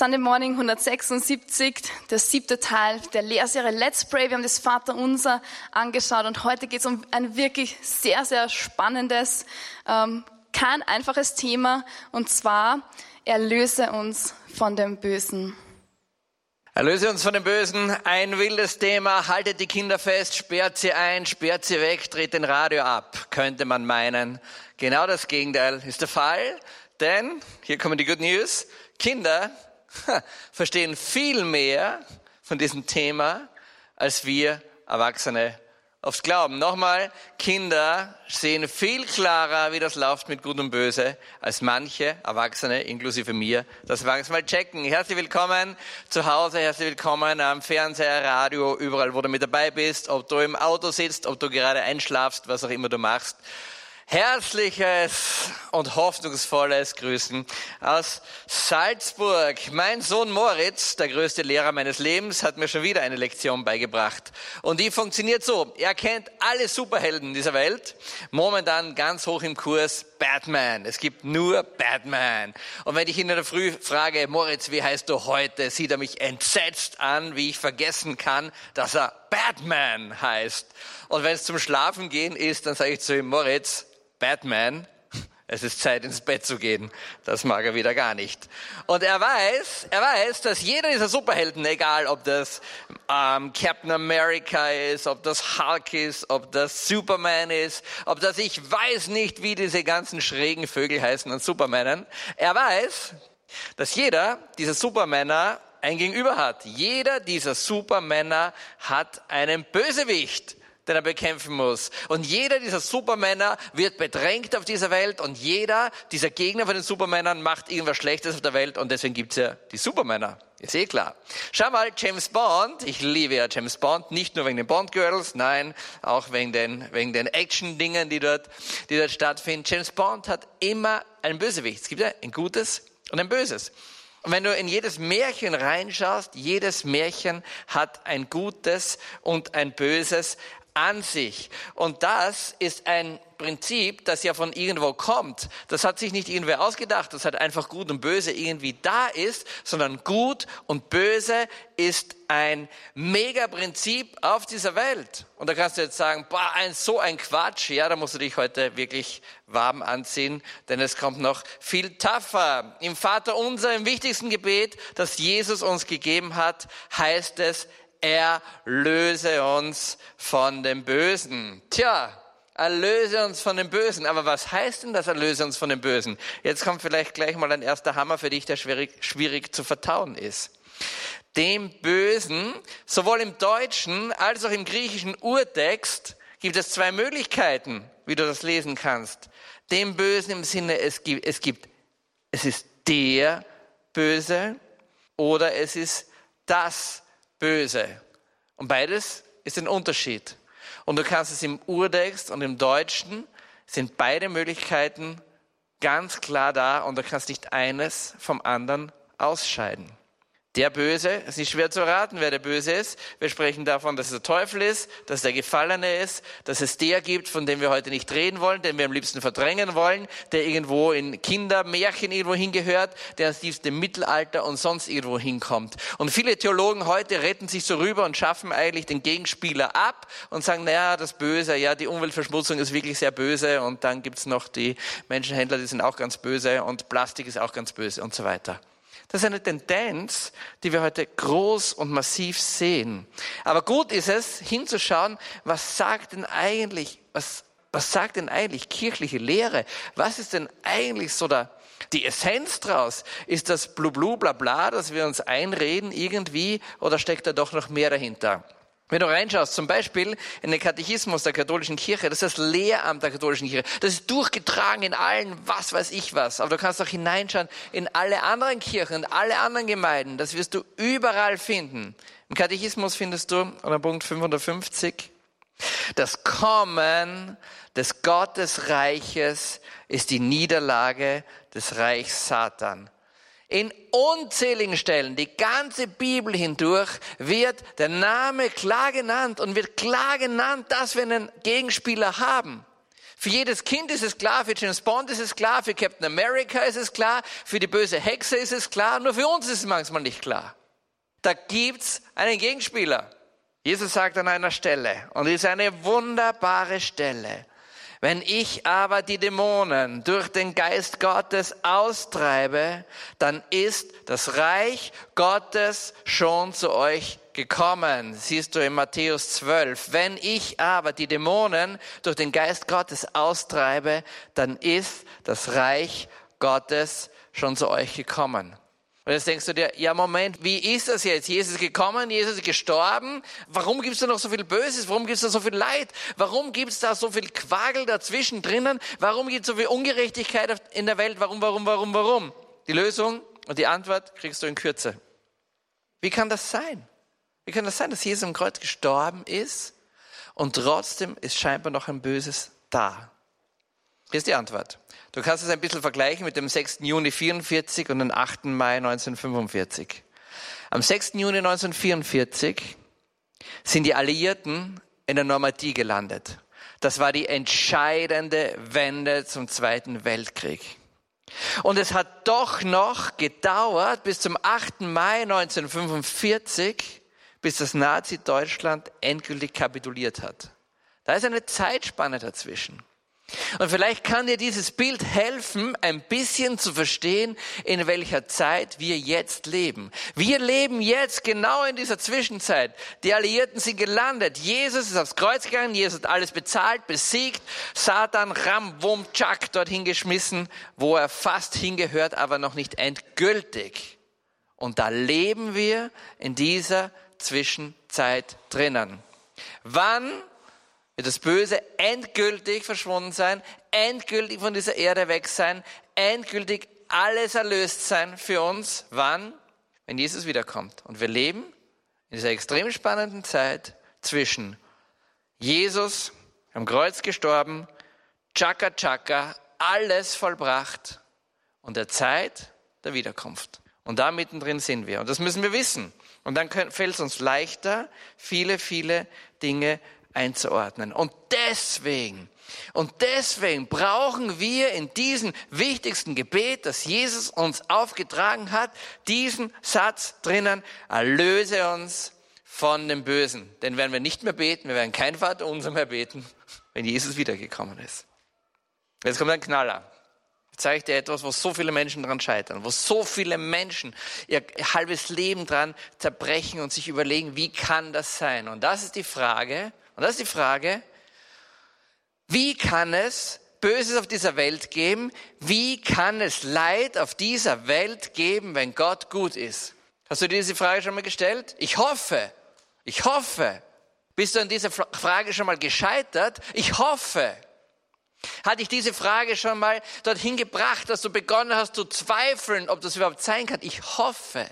Sunday Morning 176, der siebte Teil der Lehrserie Let's Pray. Wir haben das Vaterunser angeschaut und heute geht es um ein wirklich sehr, sehr spannendes, ähm, kein einfaches Thema und zwar erlöse uns von dem Bösen. Erlöse uns von dem Bösen, ein wildes Thema, haltet die Kinder fest, sperrt sie ein, sperrt sie weg, dreht den Radio ab, könnte man meinen. Genau das Gegenteil ist der Fall, denn, hier kommen die Good News, Kinder verstehen viel mehr von diesem Thema, als wir Erwachsene aufs Glauben. Nochmal, Kinder sehen viel klarer, wie das läuft mit Gut und Böse, als manche Erwachsene, inklusive mir, das wir mal checken. Herzlich willkommen zu Hause, herzlich willkommen am Fernseher, Radio, überall, wo du mit dabei bist, ob du im Auto sitzt, ob du gerade einschlafst, was auch immer du machst. Herzliches und hoffnungsvolles Grüßen aus Salzburg. Mein Sohn Moritz, der größte Lehrer meines Lebens, hat mir schon wieder eine Lektion beigebracht. Und die funktioniert so. Er kennt alle Superhelden dieser Welt. Momentan ganz hoch im Kurs Batman. Es gibt nur Batman. Und wenn ich ihn in der Früh frage, Moritz, wie heißt du heute, sieht er mich entsetzt an, wie ich vergessen kann, dass er Batman heißt. Und wenn es zum Schlafen gehen ist, dann sage ich zu ihm, Moritz, Batman, es ist Zeit ins Bett zu gehen. Das mag er wieder gar nicht. Und er weiß, er weiß, dass jeder dieser Superhelden, egal ob das ähm, Captain America ist, ob das Hulk ist, ob das Superman ist, ob das ich weiß nicht, wie diese ganzen schrägen Vögel heißen an Supermännern. Er weiß, dass jeder dieser Supermänner ein Gegenüber hat. Jeder dieser Supermänner hat einen Bösewicht den er bekämpfen muss. Und jeder dieser Supermänner wird bedrängt auf dieser Welt und jeder dieser Gegner von den Supermännern macht irgendwas Schlechtes auf der Welt und deswegen gibt's ja die Supermänner. Ist eh klar. Schau mal, James Bond, ich liebe ja James Bond, nicht nur wegen den Bond Girls, nein, auch wegen den, wegen den Action-Dingen, die dort, die dort stattfinden. James Bond hat immer einen Bösewicht. Es gibt ja ein gutes und ein böses. Und wenn du in jedes Märchen reinschaust, jedes Märchen hat ein Gutes und ein Böses an sich. Und das ist ein Prinzip, das ja von irgendwo kommt. Das hat sich nicht irgendwer ausgedacht, das hat einfach gut und böse irgendwie da ist, sondern gut und böse ist ein Mega-Prinzip auf dieser Welt. Und da kannst du jetzt sagen, boah, ein, so ein Quatsch. Ja, da musst du dich heute wirklich warm anziehen, denn es kommt noch viel tougher. Im Vater unser, im wichtigsten Gebet, das Jesus uns gegeben hat, heißt es, erlöse uns von dem Bösen. Tja, erlöse uns von dem Bösen. Aber was heißt denn das, erlöse uns von dem Bösen? Jetzt kommt vielleicht gleich mal ein erster Hammer für dich, der schwierig, schwierig zu vertauen ist. Dem Bösen, sowohl im deutschen als auch im griechischen Urtext, gibt es zwei Möglichkeiten, wie du das lesen kannst. Dem Bösen im Sinne, es gibt, es gibt, es ist der Böse oder es ist das böse. Und beides ist ein Unterschied. Und du kannst es im Urtext und im Deutschen sind beide Möglichkeiten ganz klar da und du kannst nicht eines vom anderen ausscheiden. Der Böse, es ist nicht schwer zu erraten, wer der Böse ist. Wir sprechen davon, dass es der Teufel ist, dass es der Gefallene ist, dass es der gibt, von dem wir heute nicht reden wollen, den wir am liebsten verdrängen wollen, der irgendwo in Kindermärchen irgendwo hingehört, der ins tiefste Mittelalter und sonst irgendwo hinkommt. Und viele Theologen heute retten sich so rüber und schaffen eigentlich den Gegenspieler ab und sagen, naja, das Böse, ja, die Umweltverschmutzung ist wirklich sehr böse und dann gibt's noch die Menschenhändler, die sind auch ganz böse und Plastik ist auch ganz böse und so weiter. Das ist eine Tendenz, die wir heute groß und massiv sehen. Aber gut ist es, hinzuschauen, was sagt denn eigentlich, was, was sagt denn eigentlich kirchliche Lehre? Was ist denn eigentlich so da, die Essenz draus? Ist das blublu bla bla, dass wir uns einreden irgendwie, oder steckt da doch noch mehr dahinter? Wenn du reinschaust, zum Beispiel in den Katechismus der katholischen Kirche, das ist das Lehramt der katholischen Kirche, das ist durchgetragen in allen, was weiß ich was. Aber du kannst auch hineinschauen in alle anderen Kirchen, in alle anderen Gemeinden, das wirst du überall finden. Im Katechismus findest du, unter Punkt 550, das Kommen des Gottesreiches ist die Niederlage des Reichs Satan. In unzähligen Stellen, die ganze Bibel hindurch, wird der Name klar genannt und wird klar genannt, dass wir einen Gegenspieler haben. Für jedes Kind ist es klar, für James Bond ist es klar, für Captain America ist es klar, für die böse Hexe ist es klar, nur für uns ist es manchmal nicht klar. Da gibt's einen Gegenspieler. Jesus sagt an einer Stelle, und es ist eine wunderbare Stelle, wenn ich aber die Dämonen durch den Geist Gottes austreibe, dann ist das Reich Gottes schon zu euch gekommen. Siehst du in Matthäus 12. Wenn ich aber die Dämonen durch den Geist Gottes austreibe, dann ist das Reich Gottes schon zu euch gekommen. Und jetzt denkst du dir, ja Moment, wie ist das jetzt? Jesus ist gekommen, Jesus ist gestorben. Warum gibt es da noch so viel Böses? Warum gibt es da so viel Leid? Warum gibt es da so viel Quagel dazwischen drinnen? Warum gibt es so viel Ungerechtigkeit in der Welt? Warum, warum, warum, warum? Die Lösung und die Antwort kriegst du in Kürze. Wie kann das sein? Wie kann das sein, dass Jesus am Kreuz gestorben ist und trotzdem ist scheinbar noch ein Böses da? Hier ist die Antwort. Du kannst es ein bisschen vergleichen mit dem 6. Juni 44 und dem 8. Mai 1945. Am 6. Juni 1944 sind die Alliierten in der Normandie gelandet. Das war die entscheidende Wende zum Zweiten Weltkrieg. Und es hat doch noch gedauert bis zum 8. Mai 1945, bis das Nazi-Deutschland endgültig kapituliert hat. Da ist eine Zeitspanne dazwischen. Und vielleicht kann dir dieses Bild helfen, ein bisschen zu verstehen, in welcher Zeit wir jetzt leben. Wir leben jetzt genau in dieser Zwischenzeit. Die Alliierten sind gelandet. Jesus ist aufs Kreuz gegangen. Jesus hat alles bezahlt, besiegt. Satan, Ram, Wum, Chak dorthin geschmissen, wo er fast hingehört, aber noch nicht endgültig. Und da leben wir in dieser Zwischenzeit drinnen. Wann wird das Böse endgültig verschwunden sein, endgültig von dieser Erde weg sein, endgültig alles erlöst sein für uns. Wann? Wenn Jesus wiederkommt. Und wir leben in dieser extrem spannenden Zeit zwischen Jesus am Kreuz gestorben, Chaka Chaka, alles vollbracht und der Zeit der Wiederkunft. Und da mittendrin sind wir. Und das müssen wir wissen. Und dann fällt es uns leichter, viele, viele Dinge einzuordnen. Und deswegen, und deswegen brauchen wir in diesem wichtigsten Gebet, das Jesus uns aufgetragen hat, diesen Satz drinnen, erlöse uns von dem Bösen. Denn wenn wir nicht mehr beten, wir werden kein Vater unser mehr beten, wenn Jesus wiedergekommen ist. Jetzt kommt ein Knaller. Ich zeige dir etwas, wo so viele Menschen dran scheitern, wo so viele Menschen ihr halbes Leben dran zerbrechen und sich überlegen, wie kann das sein? Und das ist die Frage, und das ist die Frage, wie kann es Böses auf dieser Welt geben? Wie kann es Leid auf dieser Welt geben, wenn Gott gut ist? Hast du dir diese Frage schon mal gestellt? Ich hoffe, ich hoffe. Bist du an dieser Frage schon mal gescheitert? Ich hoffe. Hat dich diese Frage schon mal dorthin gebracht, dass du begonnen hast zu zweifeln, ob das überhaupt sein kann? Ich hoffe.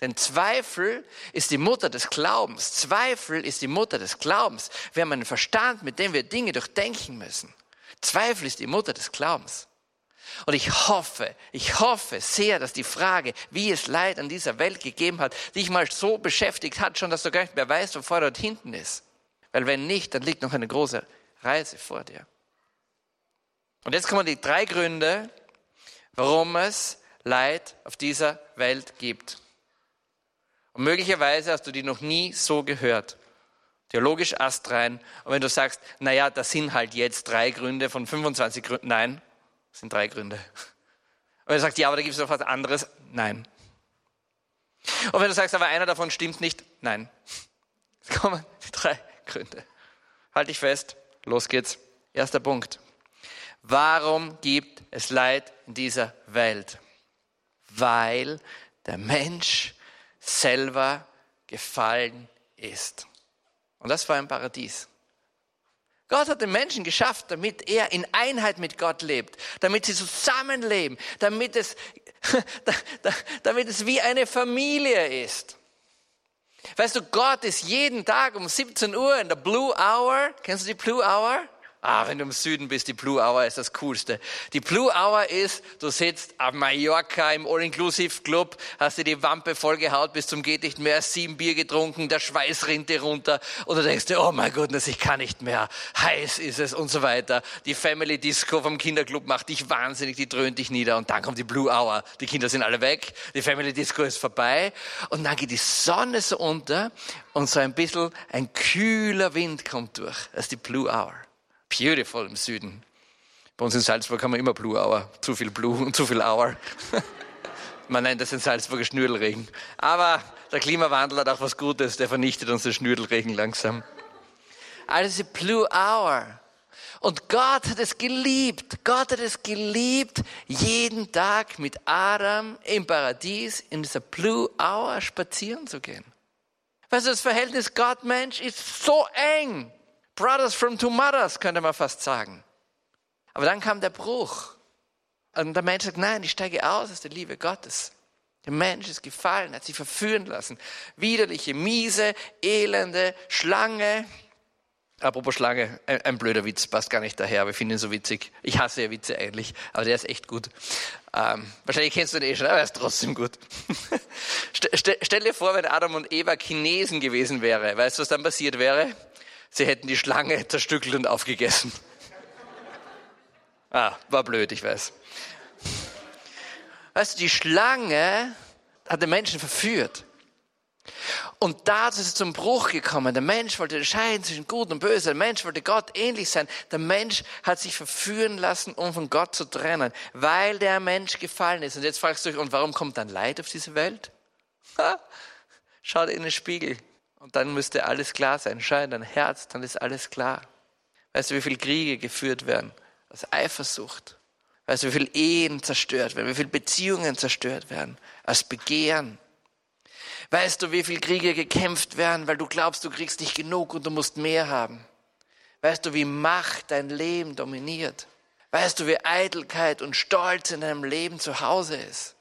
Denn Zweifel ist die Mutter des Glaubens. Zweifel ist die Mutter des Glaubens. Wir haben einen Verstand, mit dem wir Dinge durchdenken müssen. Zweifel ist die Mutter des Glaubens. Und ich hoffe, ich hoffe sehr, dass die Frage, wie es Leid an dieser Welt gegeben hat, dich mal so beschäftigt hat, schon, dass du gar nicht mehr weißt, wo vor dort hinten ist. Weil wenn nicht, dann liegt noch eine große Reise vor dir. Und jetzt kommen die drei Gründe, warum es Leid auf dieser Welt gibt. Und möglicherweise hast du die noch nie so gehört. Theologisch astrein. Und wenn du sagst, naja, das sind halt jetzt drei Gründe von 25 Gründen. Nein, das sind drei Gründe. Und wenn du sagst, ja, aber da gibt es noch was anderes. Nein. Und wenn du sagst, aber einer davon stimmt nicht. Nein. Jetzt kommen die drei Gründe. Halt dich fest. Los geht's. Erster Punkt. Warum gibt es Leid in dieser Welt? Weil der Mensch selber gefallen ist. Und das war ein Paradies. Gott hat den Menschen geschafft, damit er in Einheit mit Gott lebt, damit sie zusammenleben, damit es, damit es wie eine Familie ist. Weißt du, Gott ist jeden Tag um 17 Uhr in der Blue Hour. Kennst du die Blue Hour? Ah, wenn du im Süden bist, die Blue Hour ist das Coolste. Die Blue Hour ist, du sitzt auf Mallorca im All-Inclusive Club, hast dir die Wampe vollgehaut bis zum geht nicht mehr, sieben Bier getrunken, der Schweiß rinnt dir runter und du denkst dir, oh mein Gott, ich kann nicht mehr, heiß ist es und so weiter. Die Family Disco vom Kinderclub macht dich wahnsinnig, die dröhnt dich nieder und dann kommt die Blue Hour. Die Kinder sind alle weg, die Family Disco ist vorbei und dann geht die Sonne so unter und so ein bisschen ein kühler Wind kommt durch. Das ist die Blue Hour beautiful im Süden. Bei uns in Salzburg haben wir immer Blue Hour. Zu viel Blue und zu viel Hour. Man nennt das in Salzburger Schnürdelregen. Aber der Klimawandel hat auch was Gutes, der vernichtet uns den Schnürdelregen langsam. Also diese Blue Hour. Und Gott hat es geliebt. Gott hat es geliebt, jeden Tag mit Adam im Paradies in dieser Blue Hour spazieren zu gehen. Weißt du, das Verhältnis Gott-Mensch ist so eng. Brothers from two mothers, könnte man fast sagen. Aber dann kam der Bruch. Und der Mensch sagt, nein, ich steige aus aus der Liebe Gottes. Der Mensch ist gefallen, hat sich verführen lassen. Widerliche, miese, elende Schlange. Apropos Schlange, ein, ein, blöder Witz, passt gar nicht daher, aber ich finde ihn so witzig. Ich hasse ja Witze eigentlich, aber der ist echt gut. Ähm, wahrscheinlich kennst du den eh schon, aber er ist trotzdem gut. stell, stell dir vor, wenn Adam und Eva Chinesen gewesen wäre. Weißt du, was dann passiert wäre? Sie hätten die Schlange zerstückelt und aufgegessen. Ah, war blöd, ich weiß. Weißt du, die Schlange hat den Menschen verführt. Und da ist es zum Bruch gekommen. Der Mensch wollte entscheiden zwischen Gut und Böse. Der Mensch wollte Gott ähnlich sein. Der Mensch hat sich verführen lassen, um von Gott zu trennen, weil der Mensch gefallen ist. Und jetzt fragst du dich, und warum kommt dann Leid auf diese Welt? Ha? Schau dir in den Spiegel. Und dann müsste alles klar sein. Schau in dein Herz, dann ist alles klar. Weißt du, wie viele Kriege geführt werden? Aus Eifersucht. Weißt du, wie viele Ehen zerstört werden, wie viele Beziehungen zerstört werden? Aus Begehren. Weißt du, wie viele Kriege gekämpft werden, weil du glaubst, du kriegst nicht genug und du musst mehr haben? Weißt du, wie Macht dein Leben dominiert? Weißt du, wie Eitelkeit und Stolz in deinem Leben zu Hause ist?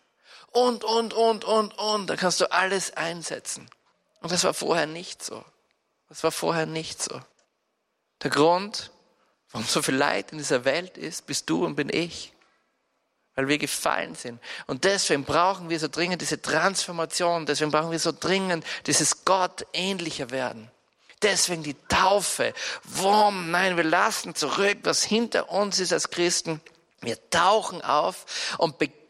Und, und, und, und, und. Da kannst du alles einsetzen. Und das war vorher nicht so. Das war vorher nicht so. Der Grund, warum so viel Leid in dieser Welt ist, bist du und bin ich. Weil wir gefallen sind. Und deswegen brauchen wir so dringend diese Transformation. Deswegen brauchen wir so dringend dieses Gott ähnlicher werden. Deswegen die Taufe. Warum? Nein, wir lassen zurück, was hinter uns ist als Christen. Wir tauchen auf und beginnen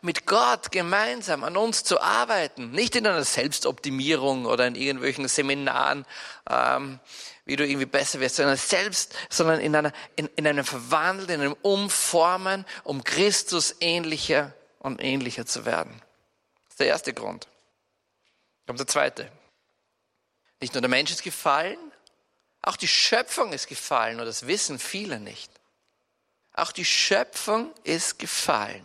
mit Gott gemeinsam an uns zu arbeiten. Nicht in einer Selbstoptimierung oder in irgendwelchen Seminaren, ähm, wie du irgendwie besser wirst, sondern selbst, sondern in, einer, in, in einem Verwandeln, in einem Umformen, um Christus ähnlicher und ähnlicher zu werden. Das ist der erste Grund. Kommt der zweite. Nicht nur der Mensch ist gefallen, auch die Schöpfung ist gefallen und das wissen viele nicht. Auch die Schöpfung ist gefallen.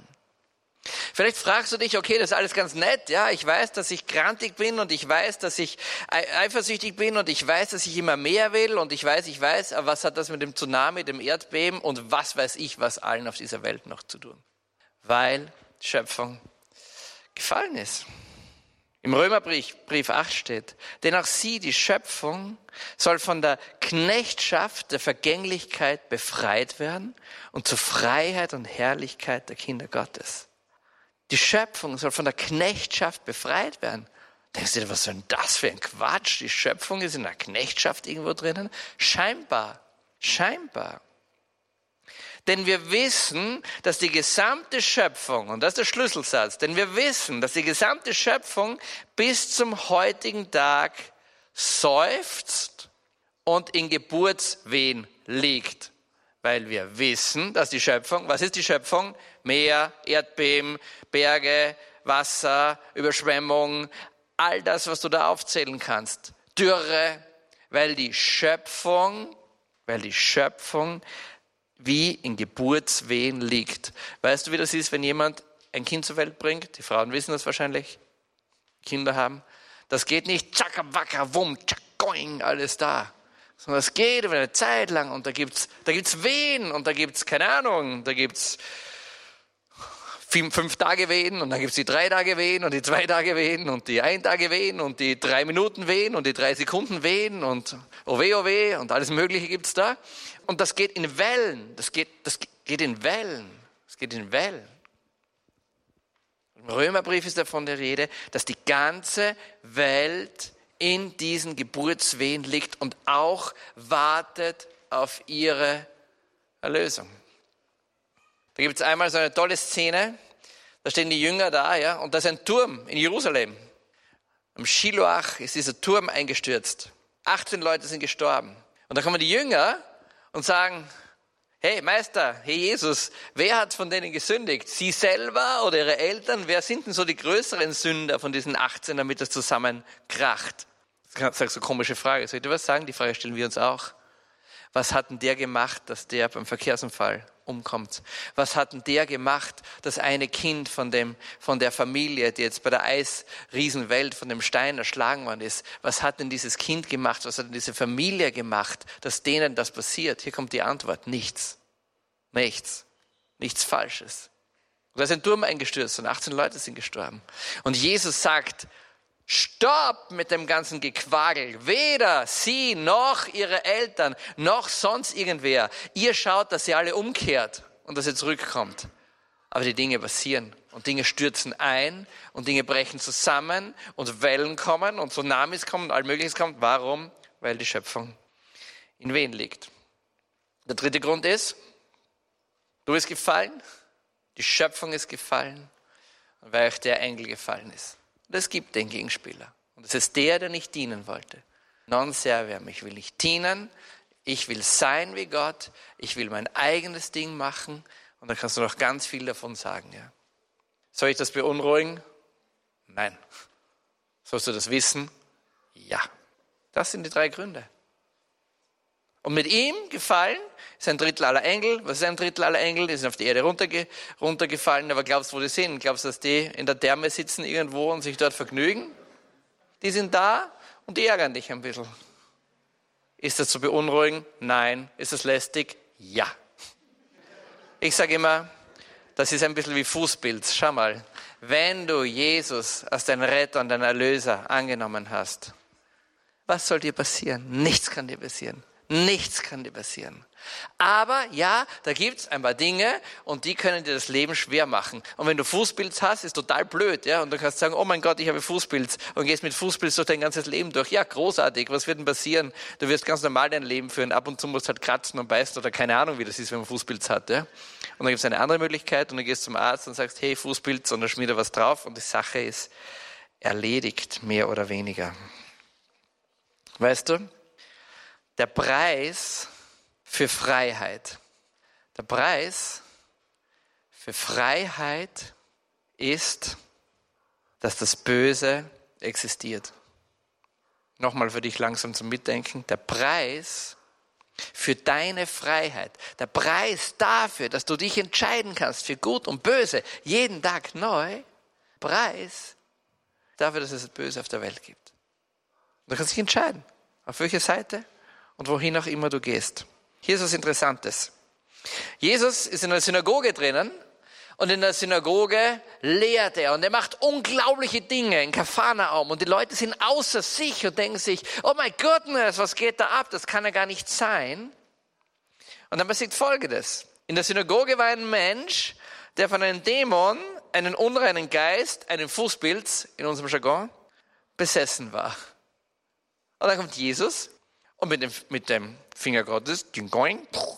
Vielleicht fragst du dich, okay, das ist alles ganz nett, ja, ich weiß, dass ich krantig bin und ich weiß, dass ich eifersüchtig bin und ich weiß, dass ich immer mehr will und ich weiß, ich weiß, aber was hat das mit dem Tsunami, dem Erdbeben und was weiß ich, was allen auf dieser Welt noch zu tun? Weil Schöpfung gefallen ist. Im Römerbrief Brief 8 steht, denn auch sie, die Schöpfung, soll von der Knechtschaft der Vergänglichkeit befreit werden und zur Freiheit und Herrlichkeit der Kinder Gottes. Die Schöpfung soll von der Knechtschaft befreit werden. Denkst du dir, was soll denn das für ein Quatsch? Die Schöpfung ist in der Knechtschaft irgendwo drinnen? Scheinbar, scheinbar. Denn wir wissen, dass die gesamte Schöpfung, und das ist der Schlüsselsatz, denn wir wissen, dass die gesamte Schöpfung bis zum heutigen Tag seufzt und in Geburtswehen liegt. Weil wir wissen, dass die Schöpfung, was ist die Schöpfung? Meer, Erdbeben, Berge, Wasser, Überschwemmung, all das, was du da aufzählen kannst. Dürre, weil die Schöpfung, weil die Schöpfung wie in Geburtswehen liegt. Weißt du, wie das ist, wenn jemand ein Kind zur Welt bringt? Die Frauen wissen das wahrscheinlich. Kinder haben. Das geht nicht tschakka, wacka, wum, tschakkoing, alles da. Sondern es geht über eine Zeit lang und da gibt's, da gibt's Wehen und da gibt's, keine Ahnung, da gibt's fünf Tage Wehen und dann gibt es die drei Tage Wehen und die zwei Tage Wehen und die ein Tage Wehen und die drei Minuten Wehen und die drei Sekunden Wehen und Owe Owe und alles Mögliche gibt es da. Und das geht in Wellen. Das geht, das geht in Wellen. Das geht in Wellen. Im Römerbrief ist davon der Rede, dass die ganze Welt in diesen Geburtswehen liegt und auch wartet auf ihre Erlösung. Da gibt es einmal so eine tolle Szene, da stehen die Jünger da, ja, und da ist ein Turm in Jerusalem. Am Shiloach ist dieser Turm eingestürzt. 18 Leute sind gestorben. Und da kommen die Jünger und sagen, hey Meister, hey Jesus, wer hat von denen gesündigt? Sie selber oder ihre Eltern? Wer sind denn so die größeren Sünder von diesen 18, damit das zusammenkracht? Das ist eine komische Frage. Soll ich dir was sagen? Die Frage stellen wir uns auch. Was hat denn der gemacht, dass der beim Verkehrsunfall umkommt? Was hat denn der gemacht, dass eine Kind von, dem, von der Familie, die jetzt bei der Eisriesenwelt von dem Stein erschlagen worden ist, was hat denn dieses Kind gemacht? Was hat denn diese Familie gemacht, dass denen das passiert? Hier kommt die Antwort. Nichts. Nichts. Nichts Falsches. da ist ein Turm eingestürzt und 18 Leute sind gestorben. Und Jesus sagt, Stopp mit dem ganzen Gequagel. Weder sie noch ihre Eltern noch sonst irgendwer. Ihr schaut, dass ihr alle umkehrt und dass ihr zurückkommt. Aber die Dinge passieren und Dinge stürzen ein und Dinge brechen zusammen und Wellen kommen und Tsunamis kommen und all Mögliches kommt. Warum? Weil die Schöpfung in Wehen liegt. Der dritte Grund ist, du bist gefallen, die Schöpfung ist gefallen, weil euch der Engel gefallen ist. Und es gibt den Gegenspieler. Und es ist der, der nicht dienen wollte. Non serviam. Ich will nicht dienen. Ich will sein wie Gott. Ich will mein eigenes Ding machen. Und da kannst du noch ganz viel davon sagen. Ja. Soll ich das beunruhigen? Nein. Sollst du das wissen? Ja. Das sind die drei Gründe. Und mit ihm gefallen ist ein Drittel aller Engel. Was ist ein Drittel aller Engel? Die sind auf die Erde runterge runtergefallen. Aber glaubst du, wo die sind? Glaubst du, dass die in der Therme sitzen irgendwo und sich dort vergnügen? Die sind da und die ärgern dich ein bisschen. Ist das zu beunruhigen? Nein. Ist das lästig? Ja. Ich sage immer, das ist ein bisschen wie Fußpilz. Schau mal, wenn du Jesus als deinen Retter und deinen Erlöser angenommen hast, was soll dir passieren? Nichts kann dir passieren. Nichts kann dir passieren. Aber ja, da gibt's ein paar Dinge und die können dir das Leben schwer machen. Und wenn du Fußpilz hast, ist total blöd, ja. Und du kannst sagen, oh mein Gott, ich habe Fußpilz und gehst mit Fußpilz durch dein ganzes Leben durch. Ja, großartig. Was wird denn passieren? Du wirst ganz normal dein Leben führen. Ab und zu musst du halt kratzen und beißen oder keine Ahnung, wie das ist, wenn man Fußpilz hat, ja. Und dann gibt's eine andere Möglichkeit und du gehst zum Arzt und sagst, hey, Fußpilz und dann schmiert er was drauf und die Sache ist erledigt, mehr oder weniger. Weißt du? Der Preis für Freiheit. Der Preis für Freiheit ist, dass das Böse existiert. Nochmal für dich langsam zum Mitdenken. Der Preis für deine Freiheit, der Preis dafür, dass du dich entscheiden kannst für Gut und Böse, jeden Tag neu, Preis dafür, dass es das Böse auf der Welt gibt. Du kannst dich entscheiden. Auf welche Seite? Und wohin auch immer du gehst. Hier ist was Interessantes. Jesus ist in der Synagoge drinnen und in der Synagoge lehrt er und er macht unglaubliche Dinge in Kafanaum und die Leute sind außer sich und denken sich, oh mein Gott, was geht da ab? Das kann ja gar nicht sein. Und dann passiert Folgendes. In der Synagoge war ein Mensch, der von einem Dämon, einen unreinen Geist, einen Fußpilz in unserem Jargon, besessen war. Und dann kommt Jesus und mit dem, mit dem Finger Gottes,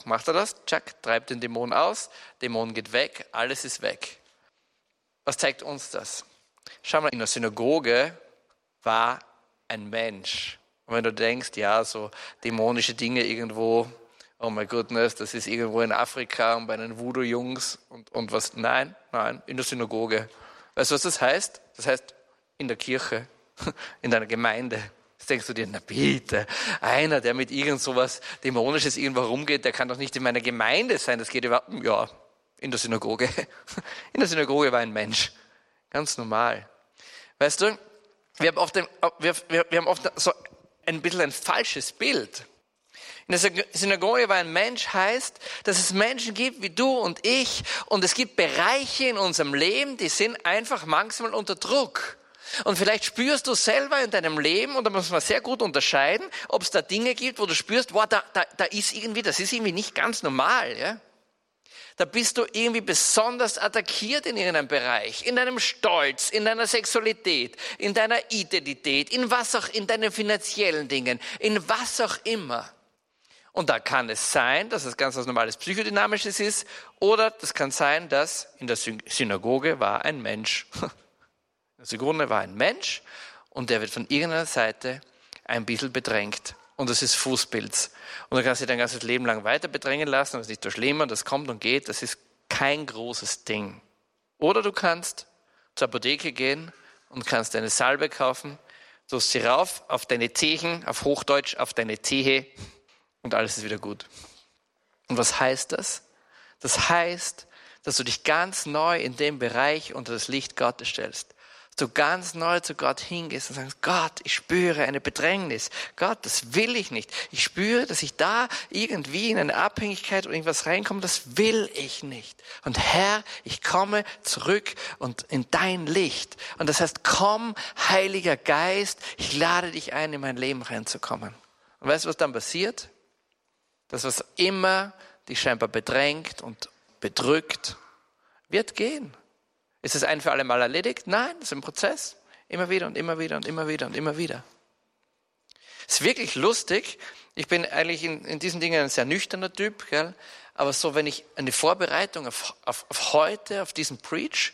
macht er das, tschack, treibt den Dämon aus, Dämon geht weg, alles ist weg. Was zeigt uns das? Schau mal, in der Synagoge war ein Mensch. Und wenn du denkst, ja, so dämonische Dinge irgendwo, oh my goodness, das ist irgendwo in Afrika und bei den Voodoo-Jungs und, und was, nein, nein, in der Synagoge. Weißt du, was das heißt? Das heißt, in der Kirche, in deiner Gemeinde. Jetzt denkst du dir, na bitte, einer, der mit irgend sowas Dämonisches irgendwo rumgeht, der kann doch nicht in meiner Gemeinde sein. Das geht über, ja, in der Synagoge. In der Synagoge war ein Mensch. Ganz normal. Weißt du, wir haben oft, wir, wir, wir haben oft so ein bisschen ein falsches Bild. In der Synagoge war ein Mensch heißt, dass es Menschen gibt wie du und ich und es gibt Bereiche in unserem Leben, die sind einfach manchmal unter Druck. Und vielleicht spürst du selber in deinem Leben, und da muss man sehr gut unterscheiden, ob es da Dinge gibt, wo du spürst, wow, da, da, da ist irgendwie, das ist irgendwie nicht ganz normal. Ja? Da bist du irgendwie besonders attackiert in irgendeinem Bereich, in deinem Stolz, in deiner Sexualität, in deiner Identität, in was auch, in deinen finanziellen Dingen, in was auch immer. Und da kann es sein, dass es ganz was Normales Psychodynamisches ist, oder das kann sein, dass in der Synagoge war ein Mensch. In der Synagoge war ein Mensch und der wird von irgendeiner Seite ein bisschen bedrängt. Und das ist Fußpilz. Und du kannst dich dein ganzes Leben lang weiter bedrängen lassen, das ist nicht so schlimm und das kommt und geht, das ist kein großes Ding. Oder du kannst zur Apotheke gehen und kannst eine Salbe kaufen, tust sie rauf auf deine Zehen, auf Hochdeutsch auf deine Zehe und alles ist wieder gut. Und was heißt das? Das heißt, dass du dich ganz neu in dem Bereich unter das Licht Gottes stellst. Du ganz neu zu Gott hingehst und sagst, Gott, ich spüre eine Bedrängnis. Gott, das will ich nicht. Ich spüre, dass ich da irgendwie in eine Abhängigkeit oder irgendwas reinkomme, das will ich nicht. Und Herr, ich komme zurück und in dein Licht. Und das heißt, komm, Heiliger Geist, ich lade dich ein, in mein Leben reinzukommen. Und weißt du, was dann passiert? Das, was immer dich scheinbar bedrängt und bedrückt, wird gehen. Ist es ein für alle Mal erledigt? Nein, das ist ein Prozess. Immer wieder und immer wieder und immer wieder und immer wieder. Es ist wirklich lustig. Ich bin eigentlich in, in diesen Dingen ein sehr nüchterner Typ, gell? aber so, wenn ich eine Vorbereitung auf, auf, auf heute, auf diesen Preach,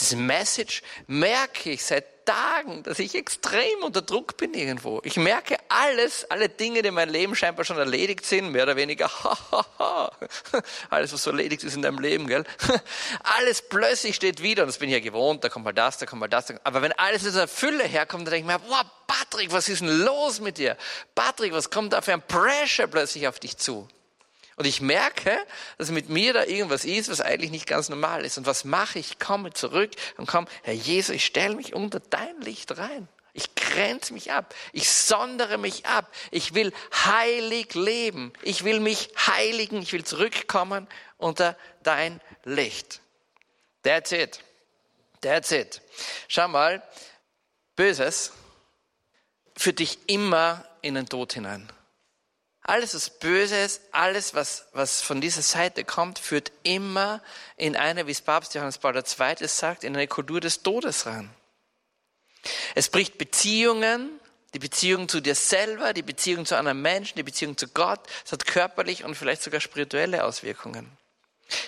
diese Message, merke ich seit Tagen, dass ich extrem unter Druck bin irgendwo. Ich merke alles, alle Dinge, die in meinem Leben scheinbar schon erledigt sind, mehr oder weniger, alles, was so erledigt ist in deinem Leben, gell? Alles plötzlich steht wieder, und das bin ich ja gewohnt, da kommt mal das, da kommt mal das. Aber wenn alles in der Fülle herkommt, dann denke ich mir, wow, Patrick, was ist denn los mit dir? Patrick, was kommt da für ein Pressure plötzlich auf dich zu? Und ich merke, dass mit mir da irgendwas ist, was eigentlich nicht ganz normal ist. Und was mache ich? Komme zurück und komme, Herr Jesus, ich stelle mich unter dein Licht rein. Ich grenze mich ab. Ich sondere mich ab. Ich will heilig leben. Ich will mich heiligen. Ich will zurückkommen unter dein Licht. That's it. That's it. Schau mal, Böses führt dich immer in den Tod hinein. Alles, was Böses, alles, was, was von dieser Seite kommt, führt immer in eine, wie es Papst Johannes Paul II. sagt, in eine Kultur des Todes rein. Es bricht Beziehungen, die Beziehung zu dir selber, die Beziehung zu anderen Menschen, die Beziehung zu Gott. Es hat körperlich und vielleicht sogar spirituelle Auswirkungen.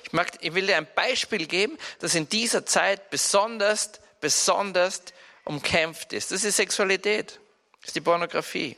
Ich, mag, ich will dir ein Beispiel geben, das in dieser Zeit besonders, besonders umkämpft ist. Das ist Sexualität. Das ist die Pornografie.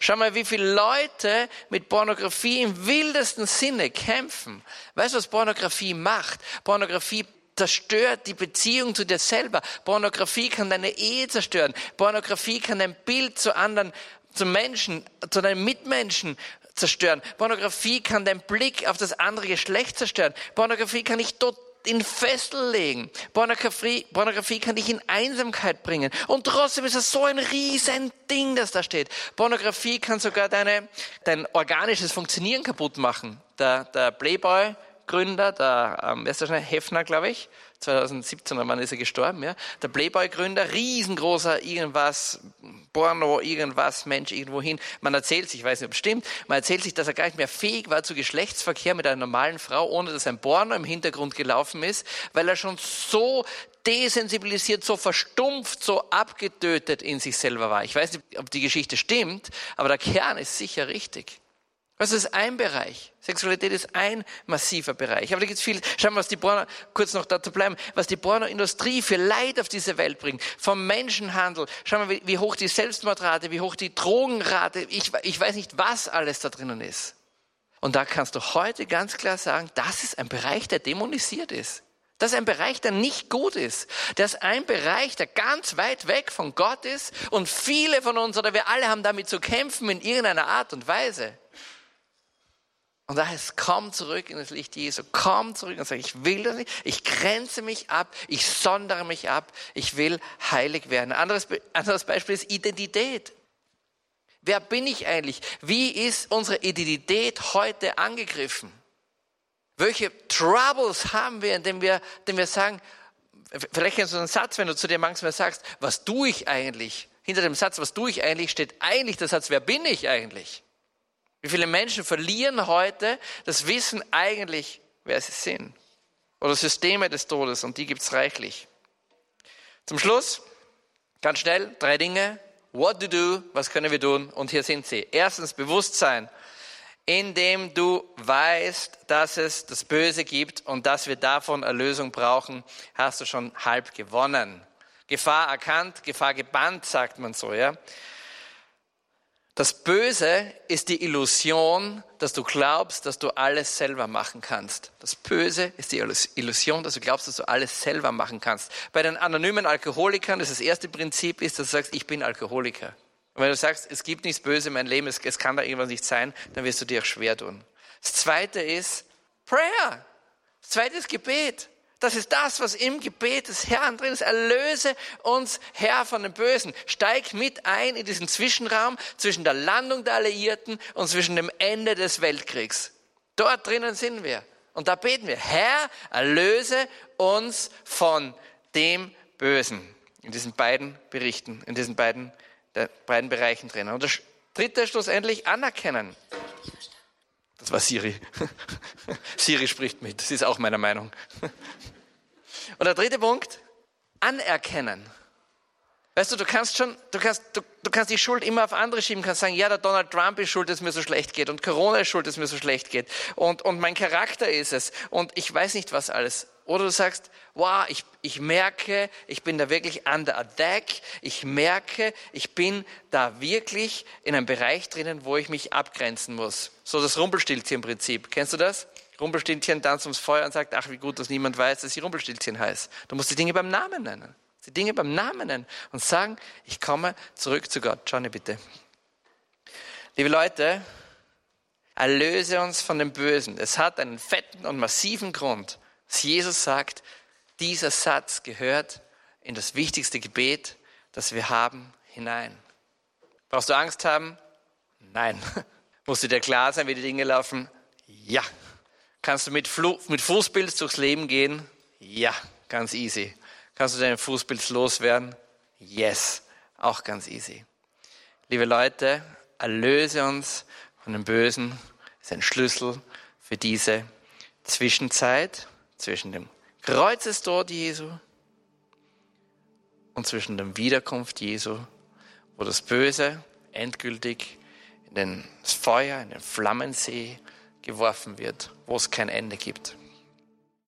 Schau mal, wie viele Leute mit Pornografie im wildesten Sinne kämpfen. Weißt du, was Pornografie macht? Pornografie zerstört die Beziehung zu dir selber. Pornografie kann deine Ehe zerstören. Pornografie kann dein Bild zu anderen, zu Menschen, zu deinen Mitmenschen zerstören. Pornografie kann deinen Blick auf das andere Geschlecht zerstören. Pornografie kann dich total in Fessel legen. Pornografie, Pornografie kann dich in Einsamkeit bringen. Und trotzdem ist es so ein riesen Ding, das da steht. Pornografie kann sogar deine, dein organisches Funktionieren kaputt machen. Der, der Playboy Gründer, der, ähm, wer ist der schnell? Hefner, glaube ich, 2017, wann ist er gestorben, ja? Der Playboy-Gründer, riesengroßer irgendwas, Porno, irgendwas, Mensch, irgendwohin. Man erzählt sich, ich weiß nicht, ob es stimmt, man erzählt sich, dass er gar nicht mehr fähig war zu Geschlechtsverkehr mit einer normalen Frau, ohne dass ein Porno im Hintergrund gelaufen ist, weil er schon so desensibilisiert, so verstumpft, so abgetötet in sich selber war. Ich weiß nicht, ob die Geschichte stimmt, aber der Kern ist sicher richtig. Das ist ein Bereich. Sexualität ist ein massiver Bereich. Aber da gibt es viel. Schauen wir, was die Porno, kurz noch dazu bleiben, was die Pornoindustrie für Leid auf diese Welt bringt. Vom Menschenhandel. Schauen wir, wie hoch die Selbstmordrate, wie hoch die Drogenrate. Ich, ich weiß nicht, was alles da drinnen ist. Und da kannst du heute ganz klar sagen, das ist ein Bereich, der dämonisiert ist. Das ist ein Bereich, der nicht gut ist. Das ist ein Bereich, der ganz weit weg von Gott ist. Und viele von uns oder wir alle haben damit zu kämpfen in irgendeiner Art und Weise. Und da heißt, komm zurück in das Licht Jesu, komm zurück und sag, ich will das nicht, ich grenze mich ab, ich sondere mich ab, ich will heilig werden. Anderes, anderes Beispiel ist Identität. Wer bin ich eigentlich? Wie ist unsere Identität heute angegriffen? Welche Troubles haben wir, indem wir, indem wir sagen, vielleicht kennst du einen Satz, wenn du zu dir manchmal sagst, was tue ich eigentlich? Hinter dem Satz, was tue ich eigentlich, steht eigentlich der Satz, wer bin ich eigentlich? Wie viele Menschen verlieren heute das Wissen eigentlich, wer sie sind? Oder Systeme des Todes und die gibt es reichlich. Zum Schluss, ganz schnell, drei Dinge. What to do, was können wir tun? Und hier sind sie. Erstens Bewusstsein indem du weißt, dass es das Böse gibt und dass wir davon Erlösung brauchen, hast du schon halb gewonnen. Gefahr erkannt, Gefahr gebannt, sagt man so, ja. Das Böse ist die Illusion, dass du glaubst, dass du alles selber machen kannst. Das Böse ist die Illusion, dass du glaubst, dass du alles selber machen kannst. Bei den anonymen Alkoholikern, das, das erste Prinzip ist, dass du sagst, ich bin Alkoholiker. Und wenn du sagst, es gibt nichts Böse in meinem Leben, es, es kann da irgendwas nicht sein, dann wirst du dir auch schwer tun. Das zweite ist Prayer. Das zweite ist Gebet. Das ist das, was im Gebet des Herrn drin ist. Erlöse uns, Herr, von dem Bösen. Steig mit ein in diesen Zwischenraum zwischen der Landung der Alliierten und zwischen dem Ende des Weltkriegs. Dort drinnen sind wir. Und da beten wir, Herr, erlöse uns von dem Bösen. In diesen beiden Berichten, in diesen beiden beiden Bereichen drin. Und das dritte schlussendlich anerkennen. Das war Siri. Siri spricht mit, das ist auch meiner Meinung. Und der dritte Punkt, anerkennen. Weißt du, du kannst schon, du kannst, du, du kannst die Schuld immer auf andere schieben, kannst sagen, ja, der Donald Trump ist schuld, dass mir so schlecht geht und Corona ist schuld, dass mir so schlecht geht und, und mein Charakter ist es und ich weiß nicht was alles. Oder du sagst, wow, ich, ich merke, ich bin da wirklich under attack. Ich merke, ich bin da wirklich in einem Bereich drinnen, wo ich mich abgrenzen muss. So das Rumpelstilzchen-Prinzip. Kennst du das? Rumpelstilzchen tanzt ums Feuer und sagt, ach, wie gut, dass niemand weiß, dass sie Rumpelstilzchen heißt. Du musst die Dinge beim Namen nennen. Die Dinge beim Namen nennen und sagen, ich komme zurück zu Gott. Johnny, bitte. Liebe Leute, erlöse uns von dem Bösen. Es hat einen fetten und massiven Grund dass Jesus sagt, dieser Satz gehört in das wichtigste Gebet, das wir haben, hinein. Brauchst du Angst haben? Nein. Musst du dir klar sein, wie die Dinge laufen? Ja. Kannst du mit, Flu mit Fußpilz durchs Leben gehen? Ja, ganz easy. Kannst du deinen Fußpilz loswerden? Yes, auch ganz easy. Liebe Leute, erlöse uns von dem Bösen, das ist ein Schlüssel für diese Zwischenzeit zwischen dem Kreuzestod Jesu und zwischen der Wiederkunft Jesu, wo das Böse endgültig in den Feuer, in den Flammensee geworfen wird, wo es kein Ende gibt.